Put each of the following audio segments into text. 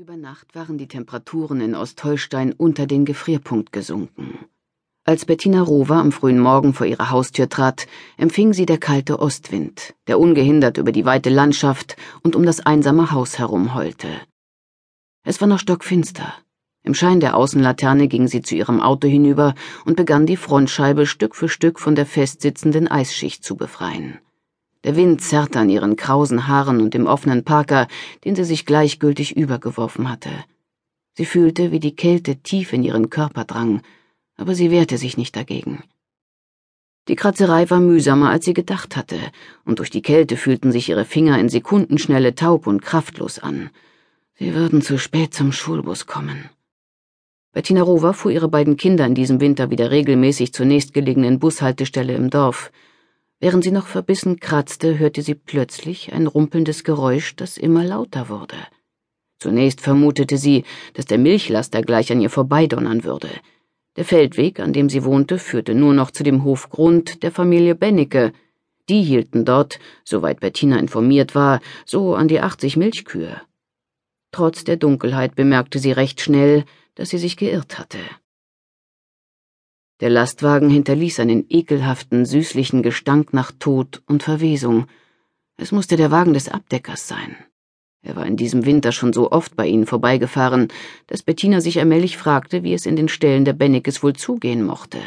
Über Nacht waren die Temperaturen in Ostholstein unter den Gefrierpunkt gesunken. Als Bettina Rover am frühen Morgen vor ihre Haustür trat, empfing sie der kalte Ostwind, der ungehindert über die weite Landschaft und um das einsame Haus herum heulte. Es war noch stockfinster. Im Schein der Außenlaterne ging sie zu ihrem Auto hinüber und begann die Frontscheibe Stück für Stück von der festsitzenden Eisschicht zu befreien. Der Wind zerrte an ihren krausen Haaren und dem offenen Parker, den sie sich gleichgültig übergeworfen hatte. Sie fühlte, wie die Kälte tief in ihren Körper drang, aber sie wehrte sich nicht dagegen. Die Kratzerei war mühsamer, als sie gedacht hatte, und durch die Kälte fühlten sich ihre Finger in Sekundenschnelle taub und kraftlos an. Sie würden zu spät zum Schulbus kommen. Bettina Rover fuhr ihre beiden Kinder in diesem Winter wieder regelmäßig zur nächstgelegenen Bushaltestelle im Dorf. Während sie noch verbissen kratzte, hörte sie plötzlich ein rumpelndes Geräusch, das immer lauter wurde. Zunächst vermutete sie, dass der Milchlaster gleich an ihr vorbeidonnern würde. Der Feldweg, an dem sie wohnte, führte nur noch zu dem Hofgrund der Familie Bennecke. Die hielten dort, soweit Bettina informiert war, so an die 80 Milchkühe. Trotz der Dunkelheit bemerkte sie recht schnell, dass sie sich geirrt hatte. Der Lastwagen hinterließ einen ekelhaften, süßlichen Gestank nach Tod und Verwesung. Es musste der Wagen des Abdeckers sein. Er war in diesem Winter schon so oft bei ihnen vorbeigefahren, dass Bettina sich allmählich fragte, wie es in den Ställen der Bennekes wohl zugehen mochte.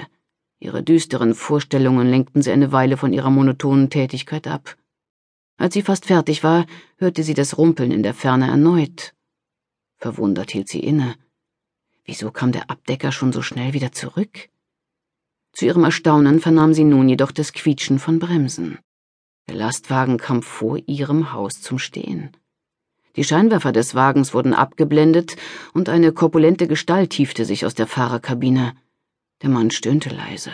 Ihre düsteren Vorstellungen lenkten sie eine Weile von ihrer monotonen Tätigkeit ab. Als sie fast fertig war, hörte sie das Rumpeln in der Ferne erneut. Verwundert hielt sie inne. Wieso kam der Abdecker schon so schnell wieder zurück? Zu ihrem Erstaunen vernahm sie nun jedoch das Quietschen von Bremsen. Der Lastwagen kam vor ihrem Haus zum Stehen. Die Scheinwerfer des Wagens wurden abgeblendet und eine korpulente Gestalt tiefte sich aus der Fahrerkabine. Der Mann stöhnte leise.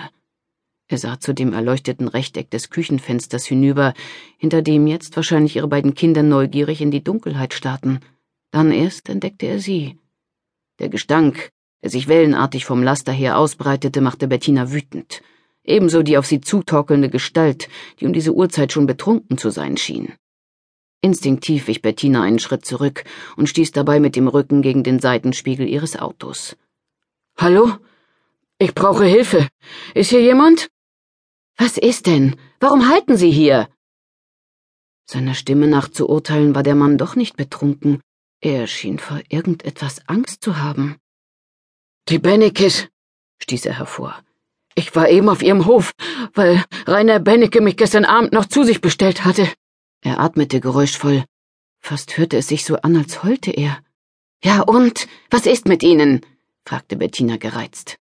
Er sah zu dem erleuchteten Rechteck des Küchenfensters hinüber, hinter dem jetzt wahrscheinlich ihre beiden Kinder neugierig in die Dunkelheit starrten. Dann erst entdeckte er sie. Der Gestank, der sich wellenartig vom Laster her ausbreitete, machte Bettina wütend. Ebenso die auf sie zutorkelnde Gestalt, die um diese Uhrzeit schon betrunken zu sein schien. Instinktiv wich Bettina einen Schritt zurück und stieß dabei mit dem Rücken gegen den Seitenspiegel ihres Autos. Hallo? Ich brauche Hilfe. Ist hier jemand? Was ist denn? Warum halten Sie hier? Seiner Stimme nach zu urteilen war der Mann doch nicht betrunken. Er schien vor irgendetwas Angst zu haben. Die Bennekes, stieß er hervor. Ich war eben auf ihrem Hof, weil Rainer Bennecke mich gestern Abend noch zu sich bestellt hatte. Er atmete geräuschvoll. Fast hörte es sich so an, als heulte er. Ja und? Was ist mit Ihnen? fragte Bettina gereizt.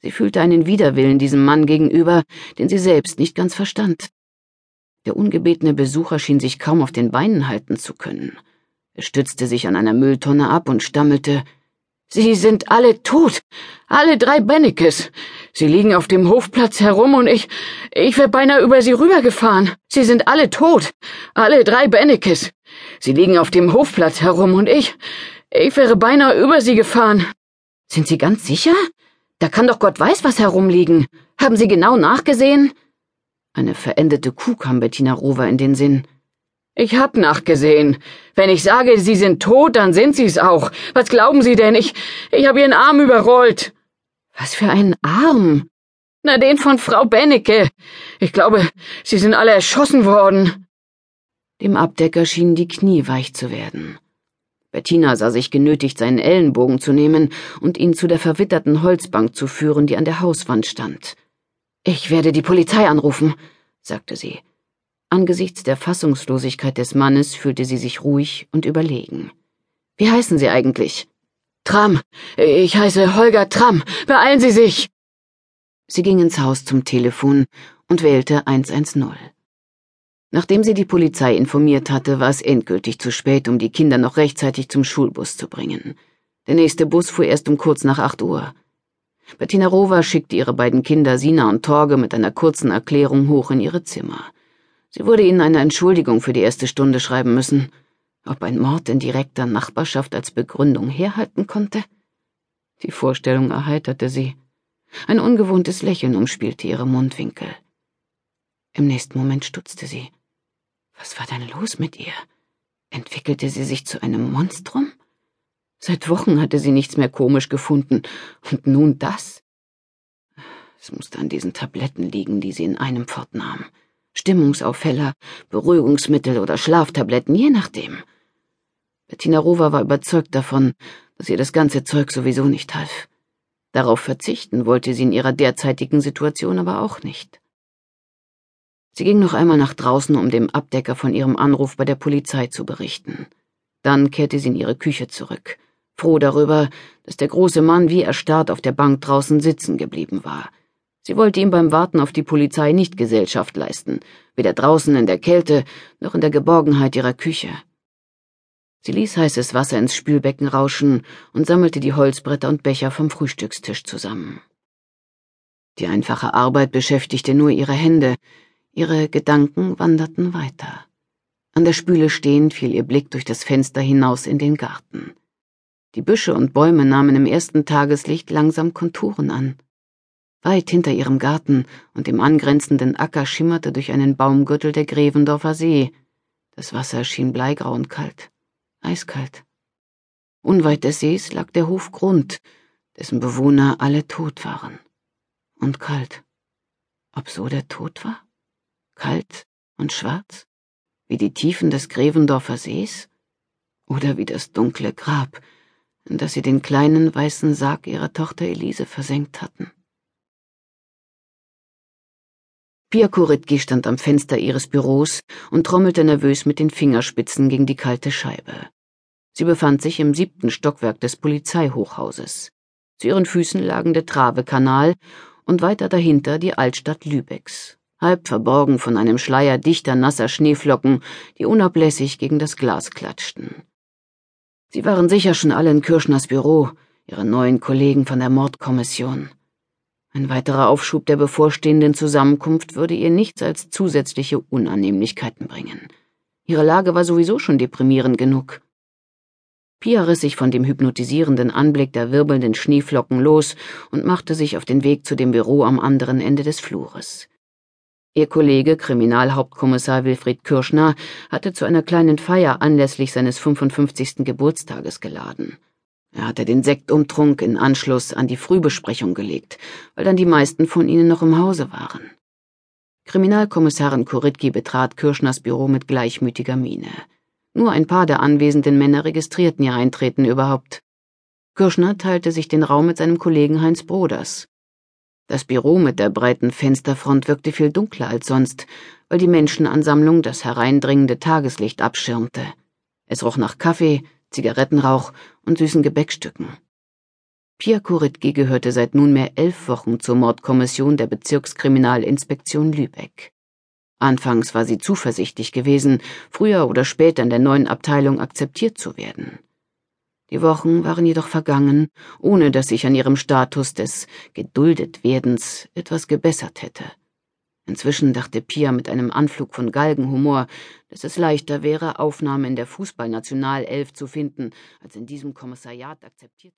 Sie fühlte einen Widerwillen diesem Mann gegenüber, den sie selbst nicht ganz verstand. Der ungebetene Besucher schien sich kaum auf den Beinen halten zu können. Er stützte sich an einer Mülltonne ab und stammelte Sie sind alle tot. Alle drei Bennekes. Sie liegen auf dem Hofplatz herum und ich, ich wäre beinahe über sie rübergefahren. Sie sind alle tot. Alle drei Bennekes. Sie liegen auf dem Hofplatz herum und ich, ich wäre beinahe über sie gefahren. Sind Sie ganz sicher? Da kann doch Gott weiß was herumliegen. Haben Sie genau nachgesehen? Eine verendete Kuh kam Bettina Rover in den Sinn. Ich hab nachgesehen. Wenn ich sage, Sie sind tot, dann sind Sie's auch. Was glauben Sie denn? Ich, ich hab Ihren Arm überrollt. Was für einen Arm? Na, den von Frau Bennecke. Ich glaube, Sie sind alle erschossen worden. Dem Abdecker schienen die Knie weich zu werden. Bettina sah sich genötigt, seinen Ellenbogen zu nehmen und ihn zu der verwitterten Holzbank zu führen, die an der Hauswand stand. Ich werde die Polizei anrufen, sagte sie. Angesichts der Fassungslosigkeit des Mannes fühlte sie sich ruhig und überlegen. Wie heißen Sie eigentlich? Tram. Ich heiße Holger Tram. Beeilen Sie sich. Sie ging ins Haus zum Telefon und wählte 110. Nachdem sie die Polizei informiert hatte, war es endgültig zu spät, um die Kinder noch rechtzeitig zum Schulbus zu bringen. Der nächste Bus fuhr erst um kurz nach acht Uhr. Bettina Rover schickte ihre beiden Kinder Sina und Torge mit einer kurzen Erklärung hoch in ihre Zimmer. Sie würde ihnen eine Entschuldigung für die erste Stunde schreiben müssen. Ob ein Mord in direkter Nachbarschaft als Begründung herhalten konnte? Die Vorstellung erheiterte sie. Ein ungewohntes Lächeln umspielte ihre Mundwinkel. Im nächsten Moment stutzte sie. Was war denn los mit ihr? Entwickelte sie sich zu einem Monstrum? Seit Wochen hatte sie nichts mehr komisch gefunden. Und nun das? Es musste an diesen Tabletten liegen, die sie in einem fortnahm. Stimmungsaufheller, Beruhigungsmittel oder Schlaftabletten, je nachdem. Bettina Rover war überzeugt davon, dass ihr das ganze Zeug sowieso nicht half. Darauf verzichten wollte sie in ihrer derzeitigen Situation aber auch nicht. Sie ging noch einmal nach draußen, um dem Abdecker von ihrem Anruf bei der Polizei zu berichten. Dann kehrte sie in ihre Küche zurück, froh darüber, dass der große Mann wie erstarrt auf der Bank draußen sitzen geblieben war. Sie wollte ihm beim Warten auf die Polizei nicht Gesellschaft leisten, weder draußen in der Kälte noch in der Geborgenheit ihrer Küche. Sie ließ heißes Wasser ins Spülbecken rauschen und sammelte die Holzbretter und Becher vom Frühstückstisch zusammen. Die einfache Arbeit beschäftigte nur ihre Hände, ihre Gedanken wanderten weiter. An der Spüle stehend fiel ihr Blick durch das Fenster hinaus in den Garten. Die Büsche und Bäume nahmen im ersten Tageslicht langsam Konturen an. Weit hinter ihrem Garten und dem angrenzenden Acker schimmerte durch einen Baumgürtel der Grevendorfer See. Das Wasser schien bleigrau und kalt, eiskalt. Unweit des Sees lag der Hof Grund, dessen Bewohner alle tot waren. Und kalt. Ob so der Tod war? Kalt und schwarz? Wie die Tiefen des Grevendorfer Sees? Oder wie das dunkle Grab, in das sie den kleinen weißen Sarg ihrer Tochter Elise versenkt hatten? Pia Koritki stand am Fenster ihres Büros und trommelte nervös mit den Fingerspitzen gegen die kalte Scheibe. Sie befand sich im siebten Stockwerk des Polizeihochhauses. Zu ihren Füßen lagen der Travekanal und weiter dahinter die Altstadt Lübecks, halb verborgen von einem Schleier dichter nasser Schneeflocken, die unablässig gegen das Glas klatschten. Sie waren sicher schon alle in Kirschners Büro, ihre neuen Kollegen von der Mordkommission. Ein weiterer Aufschub der bevorstehenden Zusammenkunft würde ihr nichts als zusätzliche Unannehmlichkeiten bringen. Ihre Lage war sowieso schon deprimierend genug. Pia riss sich von dem hypnotisierenden Anblick der wirbelnden Schneeflocken los und machte sich auf den Weg zu dem Büro am anderen Ende des Flures. Ihr Kollege, Kriminalhauptkommissar Wilfried Kirschner, hatte zu einer kleinen Feier anlässlich seines 55. Geburtstages geladen. Er hatte den Sektumtrunk in Anschluss an die Frühbesprechung gelegt, weil dann die meisten von ihnen noch im Hause waren. Kriminalkommissarin Kuritki betrat Kirschners Büro mit gleichmütiger Miene. Nur ein paar der anwesenden Männer registrierten ihr Eintreten überhaupt. Kirschner teilte sich den Raum mit seinem Kollegen Heinz Broders. Das Büro mit der breiten Fensterfront wirkte viel dunkler als sonst, weil die Menschenansammlung das hereindringende Tageslicht abschirmte. Es roch nach Kaffee, Zigarettenrauch und süßen Gebäckstücken. Pia Kuritki gehörte seit nunmehr elf Wochen zur Mordkommission der Bezirkskriminalinspektion Lübeck. Anfangs war sie zuversichtlich gewesen, früher oder später in der neuen Abteilung akzeptiert zu werden. Die Wochen waren jedoch vergangen, ohne dass sich an ihrem Status des Geduldetwerdens etwas gebessert hätte. Inzwischen dachte Pia mit einem Anflug von Galgenhumor, dass es leichter wäre, Aufnahme in der Fußballnationalelf zu finden, als in diesem Kommissariat akzeptiert